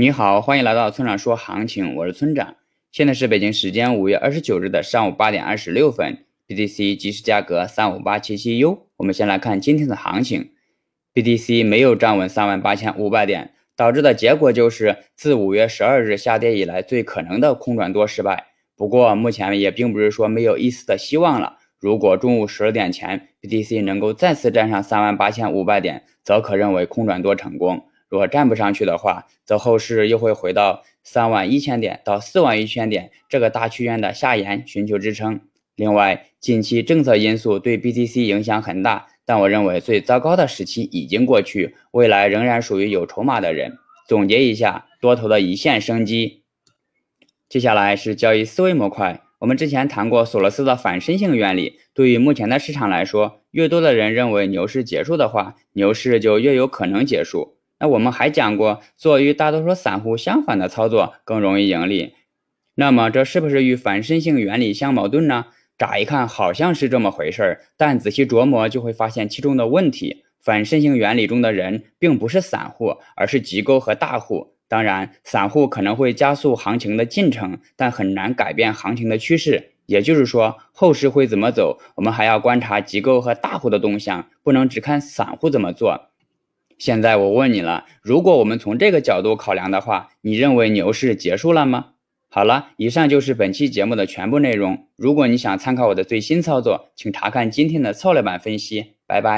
你好，欢迎来到村长说行情，我是村长。现在是北京时间五月二十九日的上午八点二十六分，BTC 即时价格三五八七七 U。我们先来看今天的行情，BTC 没有站稳三万八千五百点，导致的结果就是自五月十二日下跌以来最可能的空转多失败。不过目前也并不是说没有一丝的希望了。如果中午十二点前 BTC 能够再次站上三万八千五百点，则可认为空转多成功。如果站不上去的话，则后市又会回到三万一千点到四万一千点这个大区间的下沿寻求支撑。另外，近期政策因素对 BTC 影响很大，但我认为最糟糕的时期已经过去，未来仍然属于有筹码的人。总结一下，多头的一线生机。接下来是交易思维模块。我们之前谈过索罗斯的反身性原理，对于目前的市场来说，越多的人认为牛市结束的话，牛市就越有可能结束。那我们还讲过，做与大多数散户相反的操作更容易盈利。那么这是不是与反身性原理相矛盾呢？乍一看好像是这么回事儿，但仔细琢磨就会发现其中的问题。反身性原理中的人并不是散户，而是机构和大户。当然，散户可能会加速行情的进程，但很难改变行情的趋势。也就是说，后市会怎么走，我们还要观察机构和大户的动向，不能只看散户怎么做。现在我问你了，如果我们从这个角度考量的话，你认为牛市结束了吗？好了，以上就是本期节目的全部内容。如果你想参考我的最新操作，请查看今天的策略版分析。拜拜。